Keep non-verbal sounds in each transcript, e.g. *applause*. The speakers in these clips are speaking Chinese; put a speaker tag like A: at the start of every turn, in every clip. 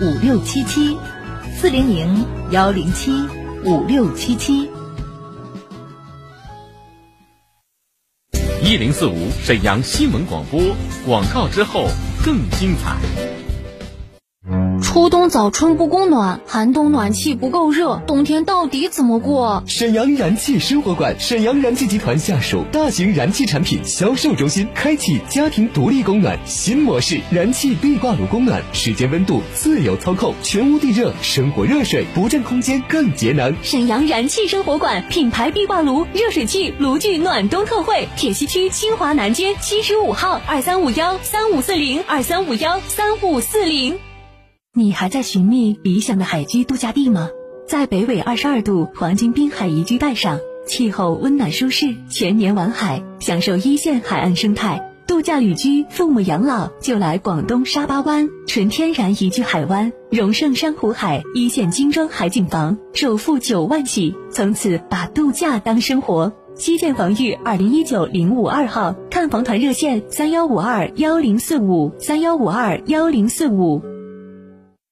A: 五六七七，四零零幺零七五六七七。
B: 一零四五沈阳新闻广播广告之后更精彩。
C: 初冬早春不供暖，寒冬暖气不够热，冬天到底怎么过？
D: 沈阳燃气生活馆，沈阳燃气集团下属大型燃气产品销售中心，开启家庭独立供暖新模式，燃气壁挂炉供暖，时间温度自由操控，全屋地热，生活热水不占空间更节能。
C: 沈阳燃气生活馆品牌壁挂炉、热水器、炉具暖冬特惠，铁西区清华南街七十五号二三五幺三五四零二三五幺三五四零。
A: 你还在寻觅理想的海居度假地吗？在北纬二十二度黄金滨海宜居带上，气候温暖舒适，全年玩海，享受一线海岸生态。度假旅居、父母养老就来广东沙巴湾，纯天然宜居海湾，荣盛珊瑚海，一线精装海景房，首付九万起，从此把度假当生活。西建房域二零一九零五二号，看房团热线三幺五二幺零四五三幺五二幺零四五。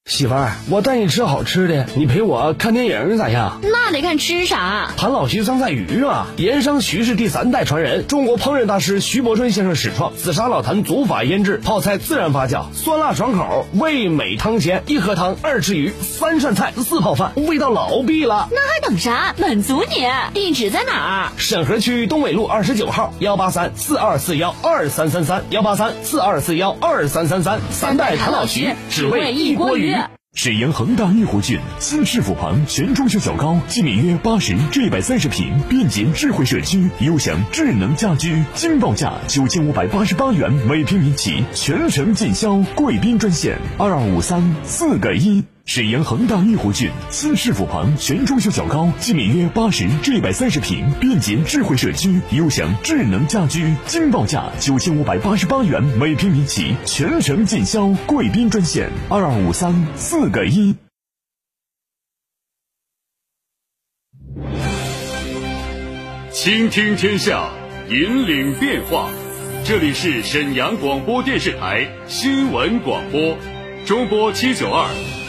E: 媳妇儿，我带你吃好吃的，你陪我看电影咋样？
C: 那得看吃啥。
E: 韩老徐酸菜鱼啊，盐商徐氏第三代传人，中国烹饪大师徐伯春先生始创，紫砂老坛祖法腌制，泡菜自然发酵，酸辣爽口，味美汤鲜，一盒汤，二吃鱼，三涮菜，四泡饭，味道老毕了。
C: 那还等啥？满足你！地址在哪儿？
E: 沈河区东纬路二十九号幺八三四二四幺二三三三幺八三四二四幺二三三三，三代谭老徐，只为一锅鱼。
F: 沈阳恒大御湖郡新市府旁全装修小高，基米约八十至一百三十平便捷智慧社区，优享智能家居，惊报价九千五百八十八元每平米起，全程尽销。贵宾专线二二五三四个一。沈阳恒大御湖郡新市府旁全装修小高，基米约八十至一百三十平便捷智慧社区，优享智能家居，惊报价九千五百八十八元每平米起，全程尽销。贵宾专线二二五三四个一。
G: 倾听天下，引领变化。这里是沈阳广播电视台新闻广播，中波七九二。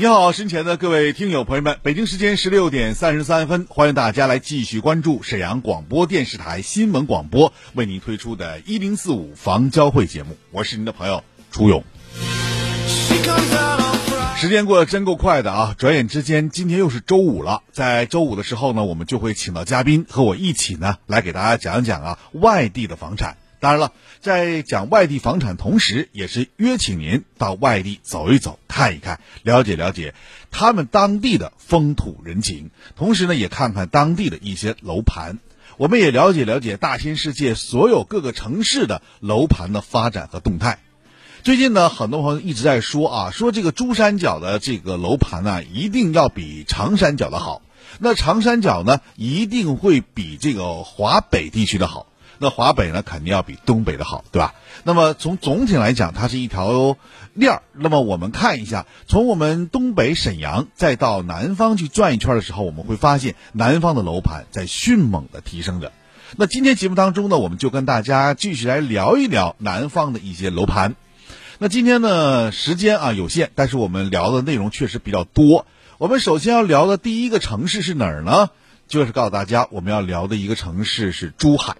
H: 你好，身前的各位听友朋友们，北京时间十六点三十三分，欢迎大家来继续关注沈阳广播电视台新闻广播为您推出的“一零四五房交会”节目，我是您的朋友楚勇。时间过得真够快的啊！转眼之间，今天又是周五了。在周五的时候呢，我们就会请到嘉宾和我一起呢，来给大家讲讲啊外地的房产。当然了，在讲外地房产同时，也是约请您到外地走一走、看一看，了解了解他们当地的风土人情，同时呢，也看看当地的一些楼盘，我们也了解了解大千世界所有各个城市的楼盘的发展和动态。最近呢，很多朋友一直在说啊，说这个珠三角的这个楼盘呢，一定要比长三角的好，那长三角呢，一定会比这个华北地区的好。那华北呢，肯定要比东北的好，对吧？那么从总体来讲，它是一条链儿。那么我们看一下，从我们东北沈阳再到南方去转一圈的时候，我们会发现南方的楼盘在迅猛的提升着。那今天节目当中呢，我们就跟大家继续来聊一聊南方的一些楼盘。那今天呢，时间啊有限，但是我们聊的内容确实比较多。我们首先要聊的第一个城市是哪儿呢？就是告诉大家，我们要聊的一个城市是珠海。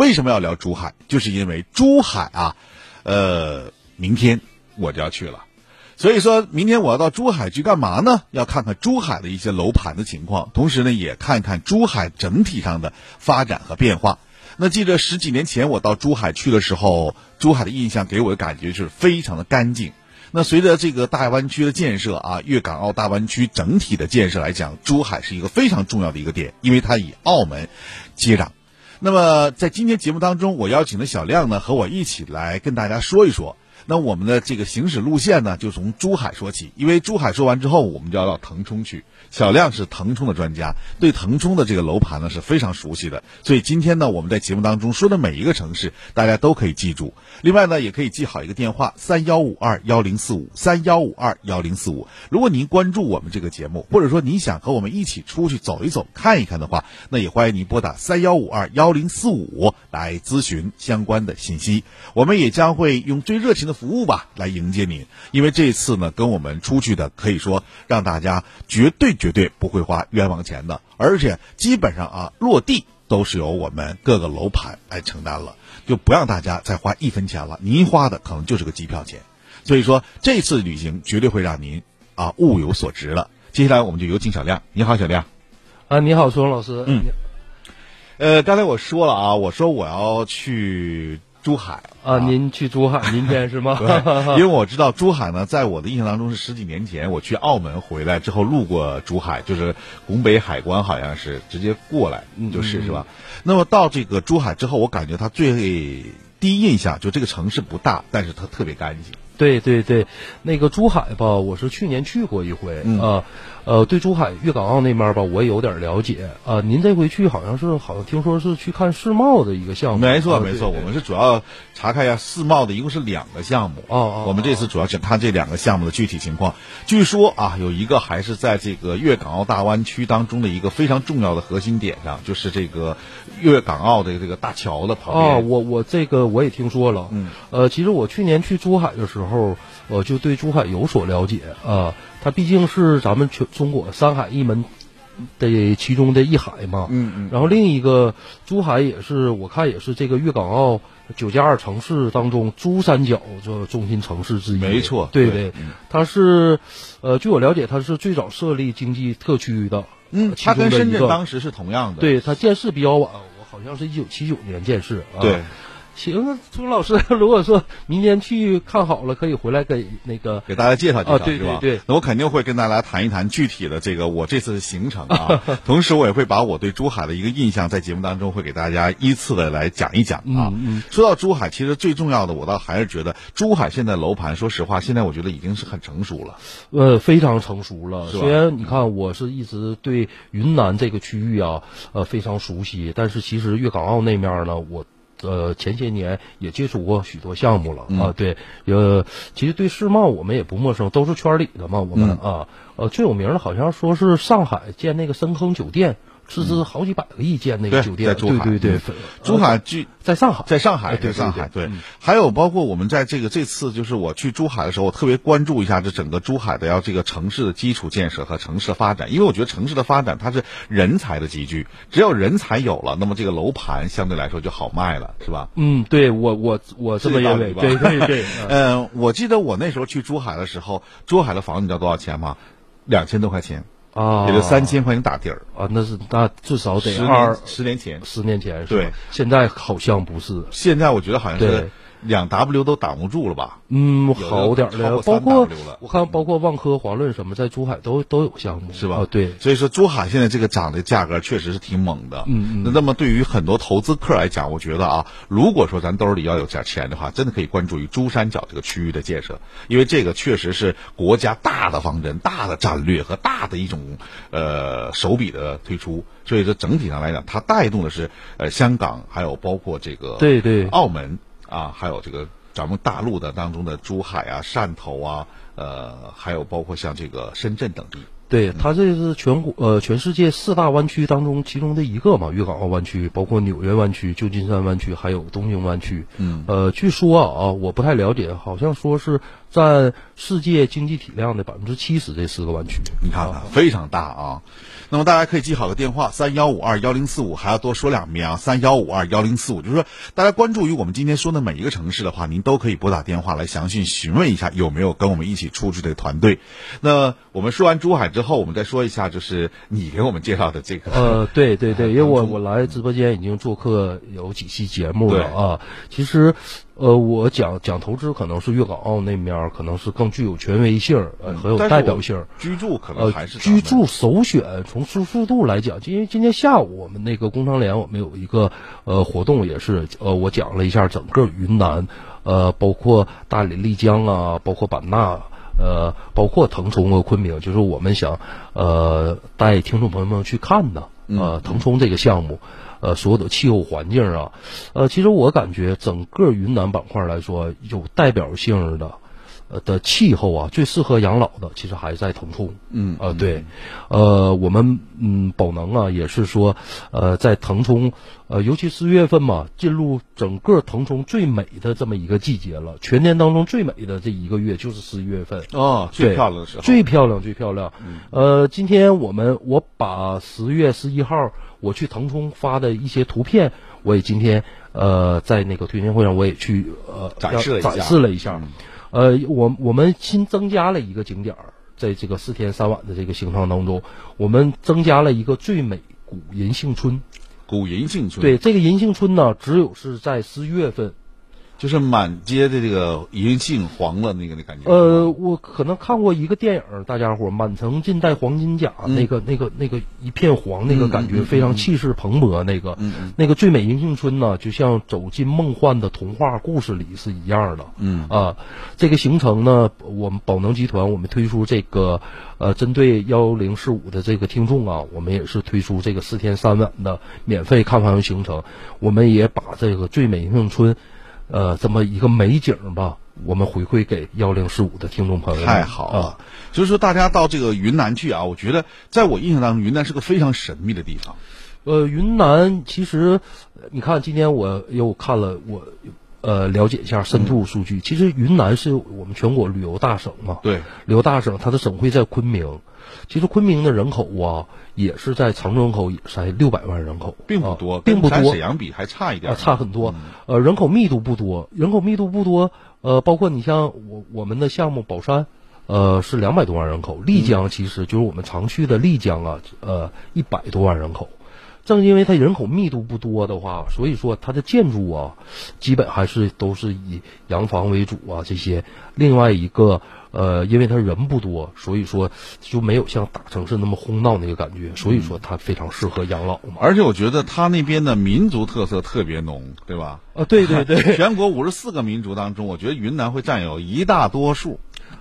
H: 为什么要聊珠海？就是因为珠海啊，呃，明天我就要去了，所以说明天我要到珠海去干嘛呢？要看看珠海的一些楼盘的情况，同时呢，也看看珠海整体上的发展和变化。那记得十几年前我到珠海去的时候，珠海的印象给我的感觉是非常的干净。那随着这个大湾区的建设啊，粤港澳大湾区整体的建设来讲，珠海是一个非常重要的一个点，因为它以澳门接壤。那么在今天节目当中，我邀请的小亮呢，和我一起来跟大家说一说。那我们的这个行驶路线呢，就从珠海说起，因为珠海说完之后，我们就要到腾冲去。小亮是腾冲的专家，对腾冲的这个楼盘呢是非常熟悉的，所以今天呢，我们在节目当中说的每一个城市，大家都可以记住。另外呢，也可以记好一个电话：三幺五二幺零四五三幺五二幺零四五。如果您关注我们这个节目，或者说您想和我们一起出去走一走、看一看的话，那也欢迎您拨打三幺五二幺零四五来咨询相关的信息。我们也将会用最热情的服务吧来迎接您，因为这次呢，跟我们出去的可以说让大家绝对。绝对不会花冤枉钱的，而且基本上啊，落地都是由我们各个楼盘来承担了，就不让大家再花一分钱了。您花的可能就是个机票钱，所以说这次旅行绝对会让您啊物有所值了。接下来我们就有请小亮，你好，小亮。
I: 啊，你好，苏荣老师。
H: 嗯。呃，刚才我说了啊，我说我要去。珠海
I: 啊，您去珠海 *laughs* 明天是吗？
H: 因为我知道珠海呢，在我的印象当中是十几年前我去澳门回来之后路过珠海，就是拱北海关好像是直接过来就是是吧？那么到这个珠海之后，我感觉它最第一印象就这个城市不大，但是它特别干净。
I: 对对对，那个珠海吧，我是去年去过一回啊。呃，对珠海粤港澳那边吧，我也有点了解啊。您这回去好像是，好像听说是去看世贸的一个项目。
H: 没错没错，我们是主要查看一下世贸的，一共是两个项目。
I: 哦哦。
H: 我们这次主要是看这两个项目的具体情况。据说啊，有一个还是在这个粤港澳大湾区当中的一个非常重要的核心点上，就是这个粤港澳的这个大桥的旁边。
I: 啊，我我这个我也听说了。嗯。呃，其实我去年去珠海的时候，我就对珠海有所了解啊。它毕竟是咱们全中国三海一门的其中的一海嘛，
H: 嗯嗯，
I: 然后另一个珠海也是，我看也是这个粤港澳九加二城市当中珠三角这中心城市之一，
H: 没错，
I: 对对，它是，呃，据我了解，它是最早设立经济特区的，
H: 嗯，它跟深圳当时是同样的，
I: 对，它建市比较晚，我好像是一九七九年建市，
H: 对。
I: 行，朱老师，*laughs* 如果说明天去看好了，可以回来给那个
H: 给大家介绍介绍，
I: 对对对。
H: 那我肯定会跟大家谈一谈具体的这个我这次的行程啊，*laughs* 同时我也会把我对珠海的一个印象在节目当中会给大家依次的来讲一讲啊。说到珠海，其实最重要的，我倒还是觉得珠海现在楼盘，说实话，现在我觉得已经是很成熟了，
I: 呃，非常成熟了。虽然你看，我是一直对云南这个区域啊，呃，非常熟悉，但是其实粤港澳那面呢，我。呃，前些年也接触过许多项目了啊，对，呃，其实对世贸我们也不陌生，都是圈里的嘛，我们啊，呃，最有名的好像说是上海建那个深坑酒店。斥资好几百个亿建那个酒店，对对对，
H: 珠海据
I: 在上海，
H: 在上海，在上海，对。还有包括我们在这个这次就是我去珠海的时候，我特别关注一下这整个珠海的要这个城市的基础建设和城市的发展，因为我觉得城市的发展它是人才的集聚，只要人才有了，那么这个楼盘相对来说就好卖了，是吧？
I: 嗯，对我我我这么认为，对对对。*laughs*
H: 嗯，我记得我那时候去珠海的时候，珠海的房子你知道多少钱吗？两千多块钱。
I: 啊，
H: 也就三千块钱打底儿
I: 啊，那是那至少得
H: 二十年前，
I: 十年前
H: 是吧？
I: 现在好像不是，
H: 现在我觉得好像是。两 W 都挡不住了吧？
I: 嗯，好点的，包括我看，包括万科、华润什么，在珠海都都有项目，
H: 是吧？
I: 对，
H: 所以说珠海现在这个涨的价格确实是挺猛的。
I: 嗯
H: 嗯。那么对于很多投资客来讲，我觉得啊，如果说咱兜里要有点钱的话，真的可以关注于珠三角这个区域的建设，因为这个确实是国家大的方针、大的战略和大的一种呃手笔的推出。所以说整体上来讲，它带动的是呃香港，还有包括这个
I: 对对
H: 澳门。啊，还有这个咱们大陆的当中的珠海啊、汕头啊，呃，还有包括像这个深圳等地。
I: 对，它这是全国呃全世界四大湾区当中其中的一个嘛，粤港澳湾区，包括纽约湾区、旧金山湾区，还有东京湾区。
H: 嗯。
I: 呃，据说啊，我不太了解，好像说是占世界经济体量的百分之七十，这四个湾区。
H: 你看看，非常大啊。那么大家可以记好个电话：三幺五二幺零四五，还要多说两遍啊！三幺五二幺零四五，就是说大家关注于我们今天说的每一个城市的话，您都可以拨打电话来详细询问一下有没有跟我们一起出去的团队。那我们说完珠海之之后，我们再说一下，就是你给我们介绍的这个。
I: 呃，*laughs* 对对对，因为我我来直播间已经做客有几期节目了啊。其实，呃，我讲讲投资可能是粤港澳那面可能是更具有权威性，呃，很有代表性。
H: 居住可能还是
I: 居住首选。从舒适度来讲，因为今天下午我们那个工商联我们有一个呃活动，也是呃我讲了一下整个云南，呃，包括大理、丽江啊，包括版纳。呃，包括腾冲和昆明，就是我们想呃带听众朋友们去看的呃腾冲这个项目，呃所有的气候环境啊，呃其实我感觉整个云南板块来说有代表性的。呃的气候啊，最适合养老的其实还是在腾冲。
H: 嗯
I: 呃对，呃我们嗯宝能啊也是说，呃在腾冲，呃尤其四月份嘛，进入整个腾冲最美的这么一个季节了。全年当中最美的这一个月就是十一月份。
H: 哦，最漂亮的时候。
I: 最漂亮，最漂亮。呃，今天我们我把十月十一号我去腾冲发的一些图片，我也今天呃在那个推荐会上我也去呃
H: 展示了
I: 展示了一下。呃，我我们新增加了一个景点儿，在这个四天三晚的这个行程当中，我们增加了一个最美古银杏村。
H: 古银杏村。
I: 对，这个银杏村呢，只有是在十一月份。
H: 就是满街的这个银杏黄了那个那感觉。
I: 呃，我可能看过一个电影，大家伙满城尽带黄金甲，那个那个那个一片黄，那个感觉非常气势蓬勃。那个那个最美银杏村呢，就像走进梦幻的童话故事里是一样的。
H: 嗯
I: 啊，这个行程呢，我们宝能集团我们推出这个呃，针对幺零四五的这个听众啊，我们也是推出这个四天三晚的免费看房行程。我们也把这个最美银杏村。呃，这么一个美景吧，我们回馈给幺零四五的听众朋友。
H: 太好了，所以说大家到这个云南去啊，我觉得在我印象当中，云南是个非常神秘的地方。
I: 呃，云南其实，你看今天我又看了，我呃了解一下深度数据。其实云南是我们全国旅游大省嘛，
H: 对，
I: 旅游大省，它的省会在昆明。其实昆明的人口啊，也是在城人口也才六百万人口，
H: 并不多，
I: 并不多。
H: 沈阳比还差一点，
I: 差很多。呃，人口密度不多，人口密度不多。呃，包括你像我我们的项目宝山，呃，是两百多万人口。丽江其实就是我们常去的丽江啊，呃，一百多万人口。正因为它人口密度不多的话，所以说它的建筑啊，基本还是都是以洋房为主啊。这些另外一个。呃，因为他人不多，所以说就没有像大城市那么轰闹那个感觉，所以说它非常适合养老嘛。
H: 而且我觉得他那边的民族特色特别浓，对吧？
I: 啊，对对对，
H: 全国五十四个民族当中，我觉得云南会占有一大多数。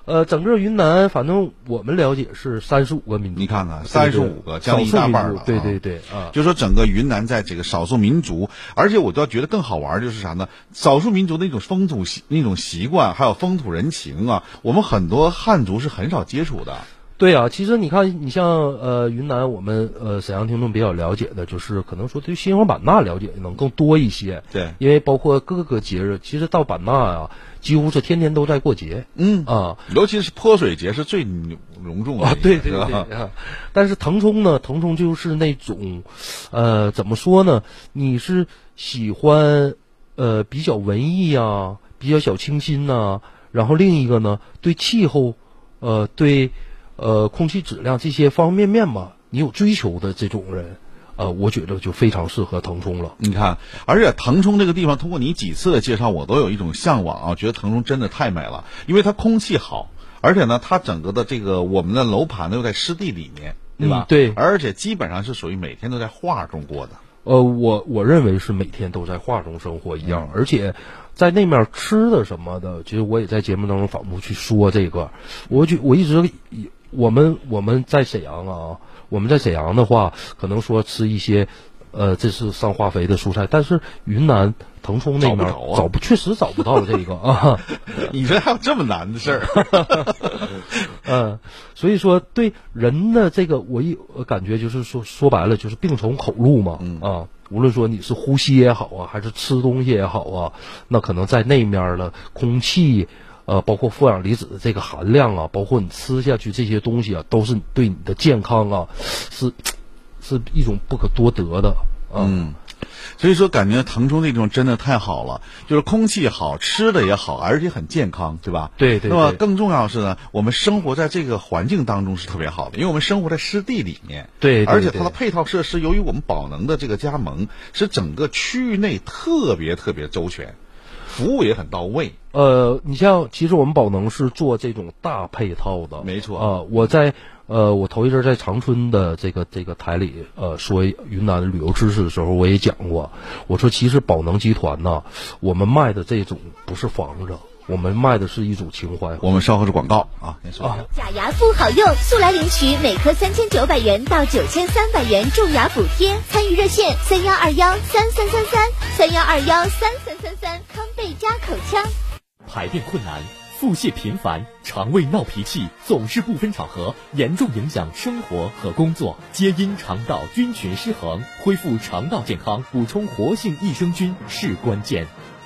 I: 呃，整个云南，反正我们了解是三十五个民族。
H: 你看看，三十五个，将近一大半了。
I: 对对对，啊，
H: 就说整个云南在这个少数民族，而且我倒觉得更好玩就是啥呢？少数民族的一种风土习、那种习惯，还有风土人情啊，我们很多汉族是很少接触的。
I: 对啊，其实你看，你像呃云南，我们呃沈阳听众比较了解的，就是可能说对西双版纳了解能更多一些。
H: 对，
I: 因为包括各个节日，其实到版纳啊。几乎是天天都在过节，
H: 嗯
I: 啊，
H: 尤其是泼水节是最隆重的
I: 啊，对对对啊。但是腾冲呢，腾冲就是那种，呃，怎么说呢？你是喜欢呃比较文艺啊，比较小清新呐，然后另一个呢，对气候，呃，对呃空气质量这些方方面面嘛，你有追求的这种人。呃，我觉得就非常适合腾冲了。
H: 你看，而且腾冲这个地方，通过你几次的介绍，我都有一种向往啊，觉得腾冲真的太美了，因为它空气好，而且呢，它整个的这个我们的楼盘呢又在湿地里面，对吧？
I: 对，
H: 而且基本上是属于每天都在画中过的。
I: 呃，我我认为是每天都在画中生活一样，而且在那面吃的什么的，其实我也在节目当中反复去说这个。我就我一直，我们我们在沈阳啊。我们在沈阳的话，可能说吃一些，呃，这是上化肥的蔬菜，但是云南腾冲那边找不确实找不到这个啊。*laughs*
H: 你说还有这么难的事儿？
I: 嗯，*laughs* 所以说对人的这个，我一感觉就是说说白了就是病从口入嘛。啊，无论说你是呼吸也好啊，还是吃东西也好啊，那可能在那面的空气。呃，包括负氧离子的这个含量啊，包括你吃下去这些东西啊，都是对你的健康啊，是是一种不可多得的。
H: 嗯，所以说，感觉腾冲那地方真的太好了，就是空气好，吃的也好，而且很健康，对吧？
I: 对对。
H: 那么更重要的是呢，我们生活在这个环境当中是特别好的，因为我们生活在湿地里面。
I: 对。
H: 而且它的配套设施，由于我们宝能的这个加盟，使整个区域内特别特别周全，服务也很到位。
I: 呃，你像，其实我们宝能是做这种大配套的。
H: 没错。
I: 啊，我在。呃，我头一阵在长春的这个这个台里，呃，说云南旅游知识的时候，我也讲过，我说其实宝能集团呢，我们卖的这种不是房子，我们卖的是一种情怀。
H: 我们稍后是广告啊，您说。
J: 假牙不好用，速来领取每颗三千九百元到九千三百元种牙补贴，参与热线三幺二幺三三三三三幺二幺三三三三康贝佳口腔。
K: 排便困难。腹泻频繁，肠胃闹脾气，总是不分场合，严重影响生活和工作，皆因肠道菌群失衡。恢复肠道健康，补充活性益生菌是关键。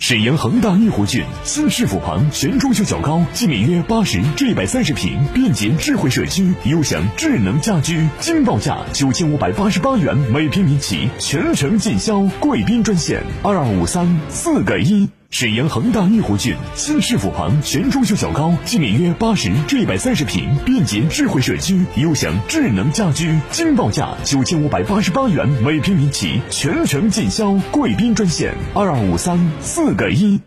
F: 沈阳恒大御湖郡新市府旁全装修较高，面积约八十至一百三十平便捷智慧社区，优享智能家居，惊报价九千五百八十八元每平米起，全程尽销，贵宾专线二二五三四个一。沈阳恒大玉湖郡新市府旁全装修小高，即免约八十至一百三十平便捷智慧社区，优享智能家居，惊报价九千五百八十八元每平米起，全程尽销，贵宾专线二二五三四个一。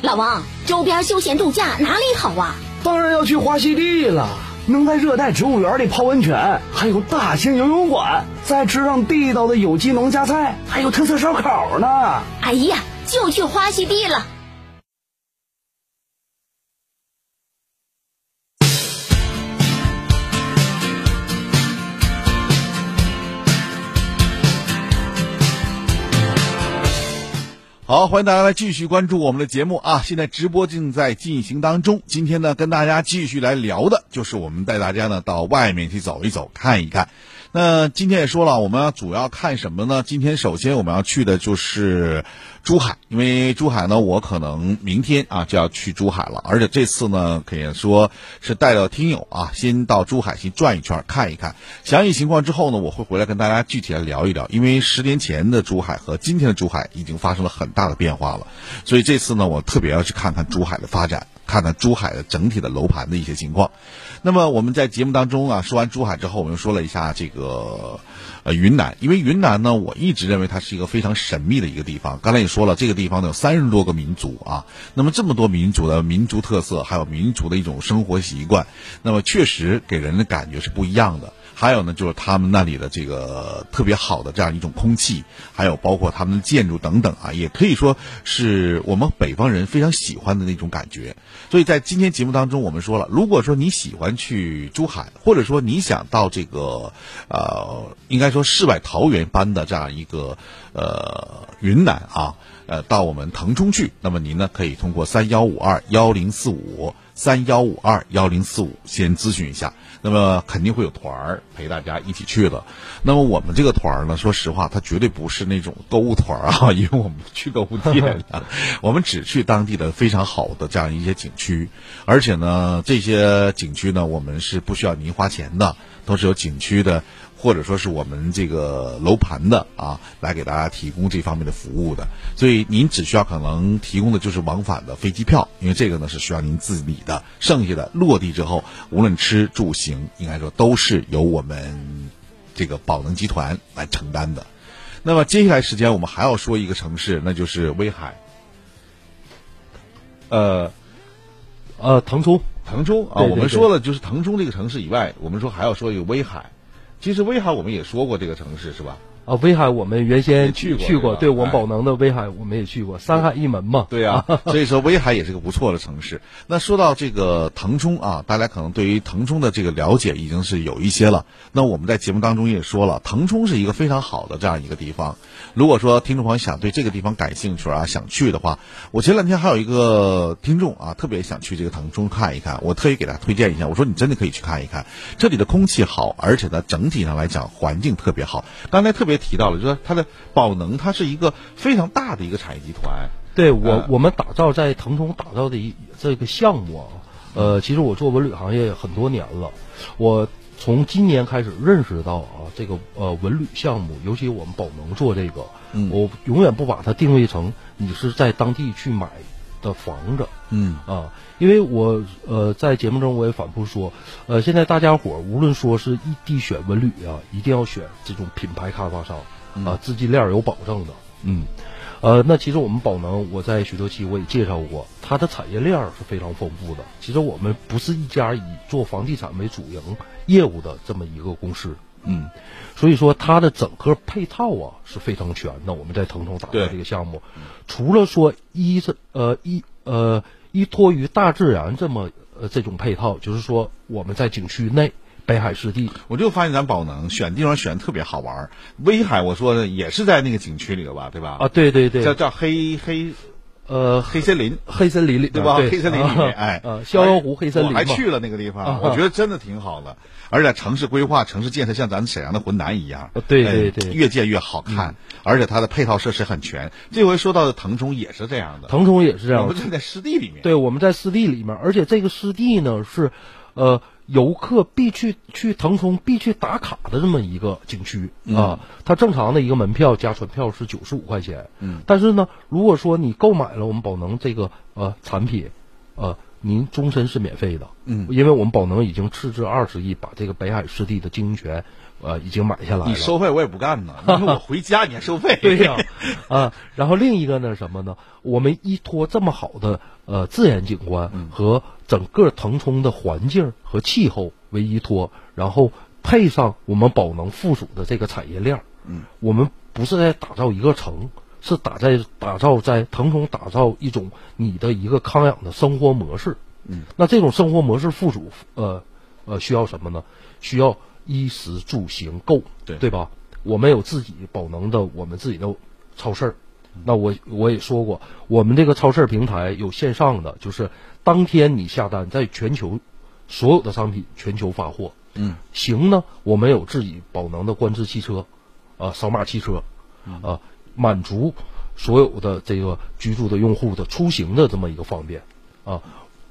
J: 老王，周边休闲度假哪里好啊？
E: 当然要去花溪地了，能在热带植物园里泡温泉，还有大型游泳馆，再吃上地道的有机农家菜，还有特色烧烤呢。
J: 哎呀！就去花溪地了。
H: 好，欢迎大家来继续关注我们的节目啊！现在直播正在进行当中。今天呢，跟大家继续来聊的就是我们带大家呢到外面去走一走，看一看。那今天也说了，我们要主要看什么呢？今天首先我们要去的就是珠海，因为珠海呢，我可能明天啊就要去珠海了，而且这次呢可以说是带着听友啊，先到珠海先转一圈看一看详细情况之后呢，我会回来跟大家具体来聊一聊。因为十年前的珠海和今天的珠海已经发生了很大的变化了，所以这次呢，我特别要去看看珠海的发展，看看珠海的整体的楼盘的一些情况。那么我们在节目当中啊，说完珠海之后，我们又说了一下这个，呃，云南。因为云南呢，我一直认为它是一个非常神秘的一个地方。刚才也说了，这个地方呢有三十多个民族啊，那么这么多民族的民族特色，还有民族的一种生活习惯，那么确实给人的感觉是不一样的。还有呢，就是他们那里的这个特别好的这样一种空气，还有包括他们的建筑等等啊，也可以说是我们北方人非常喜欢的那种感觉。所以在今天节目当中，我们说了，如果说你喜欢去珠海，或者说你想到这个呃，应该说世外桃源般的这样一个呃云南啊，呃，到我们腾冲去，那么您呢可以通过三幺五二幺零四五三幺五二幺零四五先咨询一下。那么肯定会有团儿陪大家一起去的。那么我们这个团儿呢，说实话，它绝对不是那种购物团儿啊，*laughs* 因为我们不去购物店，我们只去当地的非常好的这样一些景区。而且呢，这些景区呢，我们是不需要您花钱的，都是有景区的。或者说是我们这个楼盘的啊，来给大家提供这方面的服务的，所以您只需要可能提供的就是往返的飞机票，因为这个呢是需要您自理的，剩下的落地之后，无论吃住行，应该说都是由我们这个宝能集团来承担的。那么接下来时间我们还要说一个城市，那就是威海。呃，
I: 呃，腾冲，
H: 腾冲啊，我们说了就是腾冲这个城市以外，我们说还要说一个威海。其实威海我们也说过这个城市是吧？
I: 啊，威海我们原先
H: 去
I: 过，去
H: 过，
I: 对我们宝能的威海我们也去过，三海一门嘛。*laughs*
H: 对呀，*laughs* 所以说威海也是个不错的城市。那说到这个腾冲啊，大家可能对于腾冲的这个了解已经是有一些了。那我们在节目当中也说了，腾冲是一个非常好的这样一个地方。如果说听众朋友想对这个地方感兴趣啊，想去的话，我前两天还有一个听众啊，特别想去这个腾冲看一看，我特意给他推荐一下，我说你真的可以去看一看，这里的空气好，而且呢整体上来讲环境特别好。刚才特别提到了，就说它。的宝能，它是一个非常大的一个产业集团。
I: 对我，我们打造在腾冲打造的一这个项目啊，呃，其实我做文旅行业很多年了，我从今年开始认识到啊，这个呃文旅项目，尤其我们宝能做这个，我永远不把它定位成你是在当地去买的房子，
H: 嗯。
I: 啊，因为我呃在节目中我也反复说，呃，现在大家伙无论说是异地选文旅啊，一定要选这种品牌开发商。啊，资金链有保证的，嗯，呃，那其实我们宝能，我在许多期我也介绍过，它的产业链是非常丰富的。其实我们不是一家以做房地产为主营业务的这么一个公司，嗯，所以说它的整个配套啊是非常全的。我们在腾冲打造这个项目，除了说依这呃依呃依托于大自然这么呃这种配套，就是说我们在景区内。北海湿地，
H: 我就发现咱宝能选地方选的特别好玩威海，我说的也是在那个景区里头吧，对吧？
I: 啊，对对对，
H: 叫叫黑黑，
I: 呃，
H: 黑森林，
I: 黑森林里，
H: 对吧？黑森林里面，哎，
I: 逍遥湖黑森林，
H: 我还去了那个地方，我觉得真的挺好的。而且城市规划、城市建设像咱们沈阳的浑南一样，
I: 对对对，
H: 越建越好看，而且它的配套设施很全。这回说到的腾冲也是这样的，
I: 腾冲也是这样，
H: 我们就在湿地里面，
I: 对，我们在湿地里面，而且这个湿地呢是，呃。游客必去去腾冲必去打卡的这么一个景区啊，它正常的一个门票加船票是九十五块钱，
H: 嗯，
I: 但是呢，如果说你购买了我们宝能这个呃产品，呃，您终身是免费的，
H: 嗯，
I: 因为我们宝能已经斥资二十亿把这个北海湿地的经营权。呃，已经买下来了。
H: 你收费我也不干呢，*laughs* 因为我回家你还收费。
I: 对呀，啊，然后另一个呢什么呢？我们依托这么好的呃自然景观和整个腾冲的环境和气候为依托，然后配上我们宝能附属的这个产业链
H: 嗯，
I: 我们不是在打造一个城，是打在打造在腾冲打造一种你的一个康养的生活模式。
H: 嗯，
I: 那这种生活模式附属呃呃需要什么呢？需要。衣食住行购，
H: 对
I: 对吧？我们有自己宝能的，我们自己的超市儿。那我我也说过，我们这个超市平台有线上的，就是当天你下单，在全球所有的商品全球发货。
H: 嗯，
I: 行呢，我们有自己宝能的观致汽车，啊，扫码汽车，啊，满足所有的这个居住的用户的出行的这么一个方便，啊。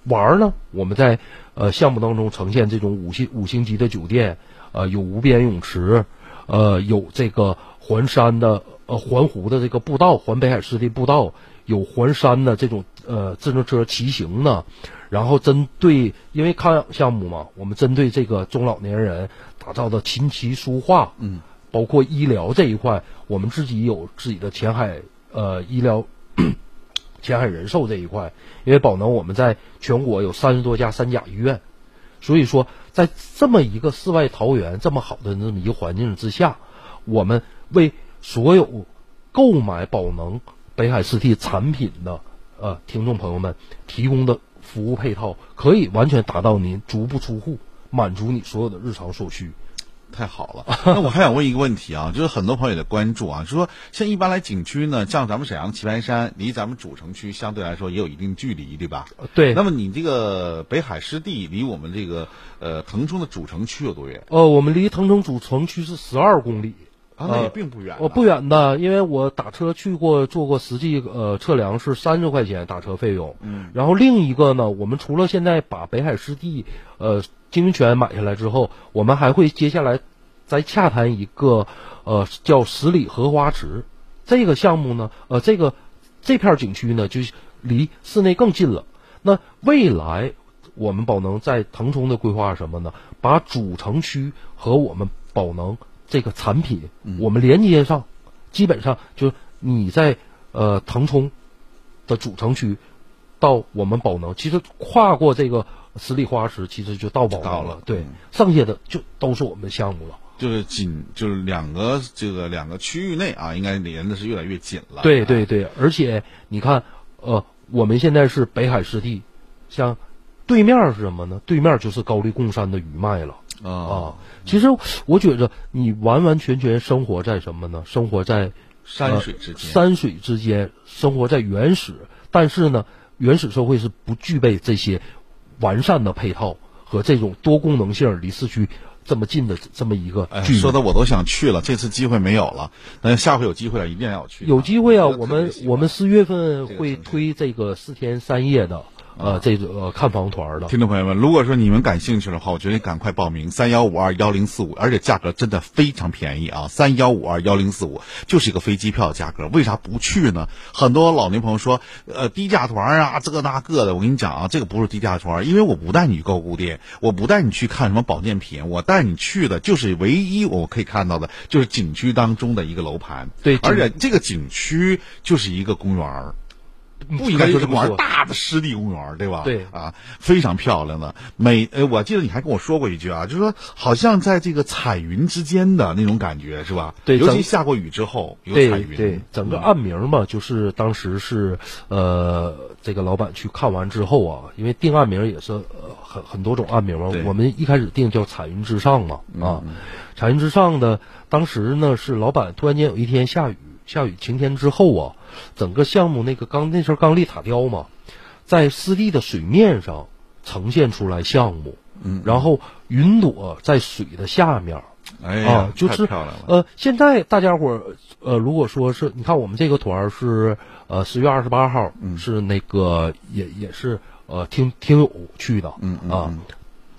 I: 玩呢，我们在呃项目当中呈现这种五星五星级的酒店，呃有无边泳池，呃有这个环山的呃环湖的这个步道，环北海湿地步道，有环山的这种呃自行车骑行呢，然后针对因为康养项目嘛，我们针对这个中老年人打造的琴棋书画，
H: 嗯，
I: 包括医疗这一块，我们自己有自己的前海呃医疗。前海人寿这一块，因为宝能我们在全国有三十多家三甲医院，所以说在这么一个世外桃源、这么好的这么一个环境之下，我们为所有购买宝能北海四 T 产品的呃听众朋友们提供的服务配套，可以完全达到您足不出户，满足你所有的日常所需。
H: 太好了，*laughs* 那我还想问一个问题啊，就是很多朋友的关注啊，就说像一般来景区呢，像咱们沈阳棋盘山离咱们主城区相对来说也有一定距离，对吧？
I: 对。
H: 那么你这个北海湿地离我们这个呃腾冲的主城区有多远？
I: 呃，我们离腾冲主城区是十二公里。
H: 啊，那也并不远。
I: 我不远的，因为我打车去过，做过实际呃测量是三十块钱打车费用。
H: 嗯。
I: 然后另一个呢，我们除了现在把北海湿地呃经营权买下来之后，我们还会接下来。再洽谈一个，呃，叫十里荷花池，这个项目呢，呃，这个这片景区呢，就离市内更近了。那未来我们宝能在腾冲的规划是什么呢？把主城区和我们宝能这个产品，我们连接上，基本上就你在呃腾冲的主城区到我们宝能，其实跨过这个十里花时，其实就到宝能了。对，剩下的就都是我们项目了。
H: 就是紧，就是两个这个两个区域内啊，应该连的是越来越紧了。
I: 对对对，而且你看，呃，我们现在是北海湿地，像对面是什么呢？对面就是高丽贡山的余脉了啊。其实我觉着你完完全全生活在什么呢？生活在
H: 山水之间，
I: 山水之间，生活在原始，但是呢，原始社会是不具备这些完善的配套和这种多功能性，离市区。这么近的这么一个，
H: 说的我都想去了。这次机会没有了，那下回有机会了，一定要去。
I: 有机会啊，我们我们四月份会推这个四天三夜的。呃，这个看房团的
H: 听众朋友们，如果说你们感兴趣的话，我觉得赶快报名三幺五二幺零四五，而且价格真的非常便宜啊！三幺五二幺零四五就是一个飞机票的价格，为啥不去呢？很多老年朋友说，呃，低价团啊，这个那个的。我跟你讲啊，这个不是低价团，因为我不带你去购物店，我不带你去看什么保健品，我带你去的就是唯一我可以看到的，就是景区当中的一个楼盘。
I: 对，
H: 而且这个景区就是一个公园儿。不应该说是公园，大的湿地公园，对吧？
I: 对
H: 啊，非常漂亮的。每呃，我记得你还跟我说过一句啊，就是说好像在这个彩云之间的那种感觉，是吧？
I: 对，
H: 尤其下过雨之后有彩云。
I: 对，整个案名嘛，就是当时是呃，这个老板去看完之后啊，因为定案名也是呃很很多种案名嘛，我们一开始定叫彩云之上嘛啊，彩云之上的当时呢是老板突然间有一天下雨。下雨晴天之后啊，整个项目那个钢那是钢立塔吊嘛，在湿地的水面上呈现出来项目，
H: 嗯，
I: 然后云朵在水的下面，
H: 哎呀，
I: 就是呃，现在大家伙儿呃，如果说是你看我们这个团是呃十月二十八号是那个也也是呃听听友去的，
H: 嗯
I: 啊。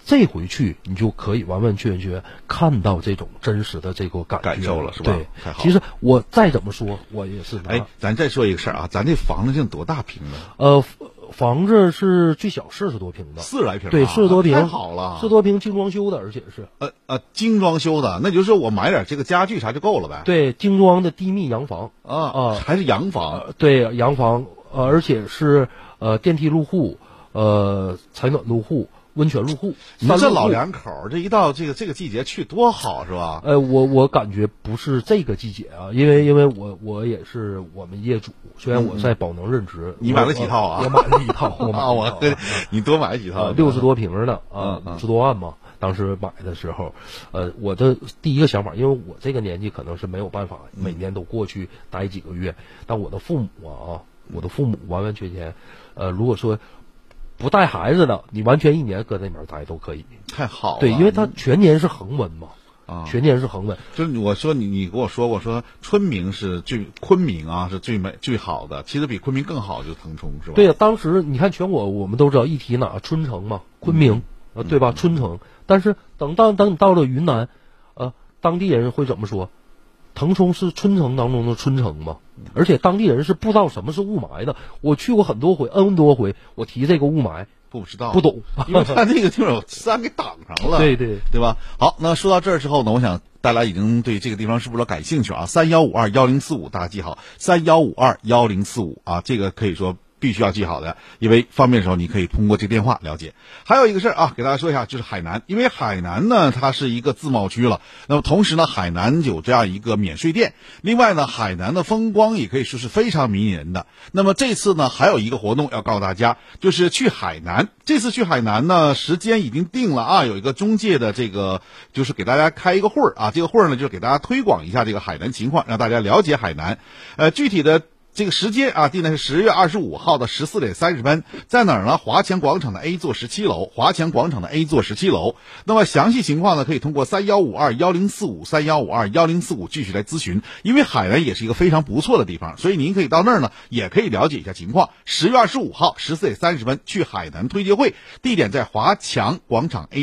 I: 这回去你就可以完完全全看到这种真实的这个感
H: 感受了，是
I: 吧？对，其实我再怎么说，我也是。
H: 哎，咱再说一个事儿啊，咱这房子现在多大平呢？
I: 呃，房子是最小四十多平的，
H: 四十来平，
I: 对，四十多平，
H: 太好了，
I: 四十多平精装修的，而且是
H: 呃呃精装修的，那就是我买点这个家具啥就够了呗？
I: 对，精装的低密洋房
H: 啊啊，还是洋房？
I: 对，洋房，呃，而且是呃电梯入户，呃采暖入户。温泉入户，
H: 你这老两口这一到这个这个季节去多好是吧？
I: 呃，我我感觉不是这个季节啊，因为因为我我也是我们业主，虽然我在宝能任职，
H: 你买了几套啊？
I: 我买了一套，*laughs* 我
H: 啊，我跟你多买了几套，
I: 六十多平的啊，五十多万嘛。当时买的时候，呃，我的第一个想法，因为我这个年纪可能是没有办法每年都过去待几个月，但我的父母啊，我的父母完完全全，呃，如果说。不带孩子的，你完全一年搁那边待都可以。
H: 太好了，
I: 对，因为它全年是恒温嘛，
H: 啊，
I: 全年是恒温。
H: 就是我说你，你跟我说过，说春明是最昆明啊是最美最好的，其实比昆明更好就是腾冲是吧？
I: 对呀，当时你看全国我们都知道一提哪春城嘛，昆明啊对吧？春城，但是等到等你到了云南，呃，当地人会怎么说？腾冲是春城当中的春城嘛，而且当地人是不知道什么是雾霾的。我去过很多回，N 多回，我提这个雾霾
H: 不知道，
I: 不懂，
H: 因为他那个地方有山给挡上了。*laughs*
I: 对对
H: 对吧？好，那说到这儿之后呢，我想大家已经对这个地方是不是感兴趣啊？三幺五二幺零四五，大家记好，三幺五二幺零四五啊，这个可以说。必须要记好的，因为方便的时候你可以通过这个电话了解。还有一个事儿啊，给大家说一下，就是海南，因为海南呢它是一个自贸区了，那么同时呢，海南有这样一个免税店，另外呢，海南的风光也可以说是非常迷人的。那么这次呢，还有一个活动要告诉大家，就是去海南。这次去海南呢，时间已经定了啊，有一个中介的这个，就是给大家开一个会儿啊，这个会儿呢，就是给大家推广一下这个海南情况，让大家了解海南。呃，具体的。这个时间啊，定的是十月二十五号的十四点三十分，在哪儿呢？华强广场的 A 座十七楼。华强广场的 A 座十七楼。那么详细情况呢，可以通过三幺五二幺零四五三幺五二幺零四五继续来咨询。因为海南也是一个非常不错的地方，所以您可以到那儿呢，也可以了解一下情况。十月二十五号十四点三十分去海南推介会，地点在华强广场 A。